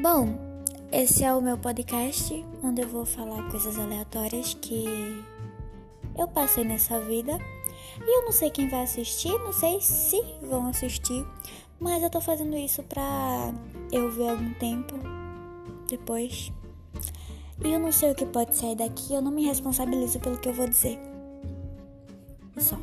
Bom, esse é o meu podcast onde eu vou falar coisas aleatórias que eu passei nessa vida. E eu não sei quem vai assistir, não sei se vão assistir, mas eu tô fazendo isso pra eu ver algum tempo depois. E eu não sei o que pode sair daqui, eu não me responsabilizo pelo que eu vou dizer. Só.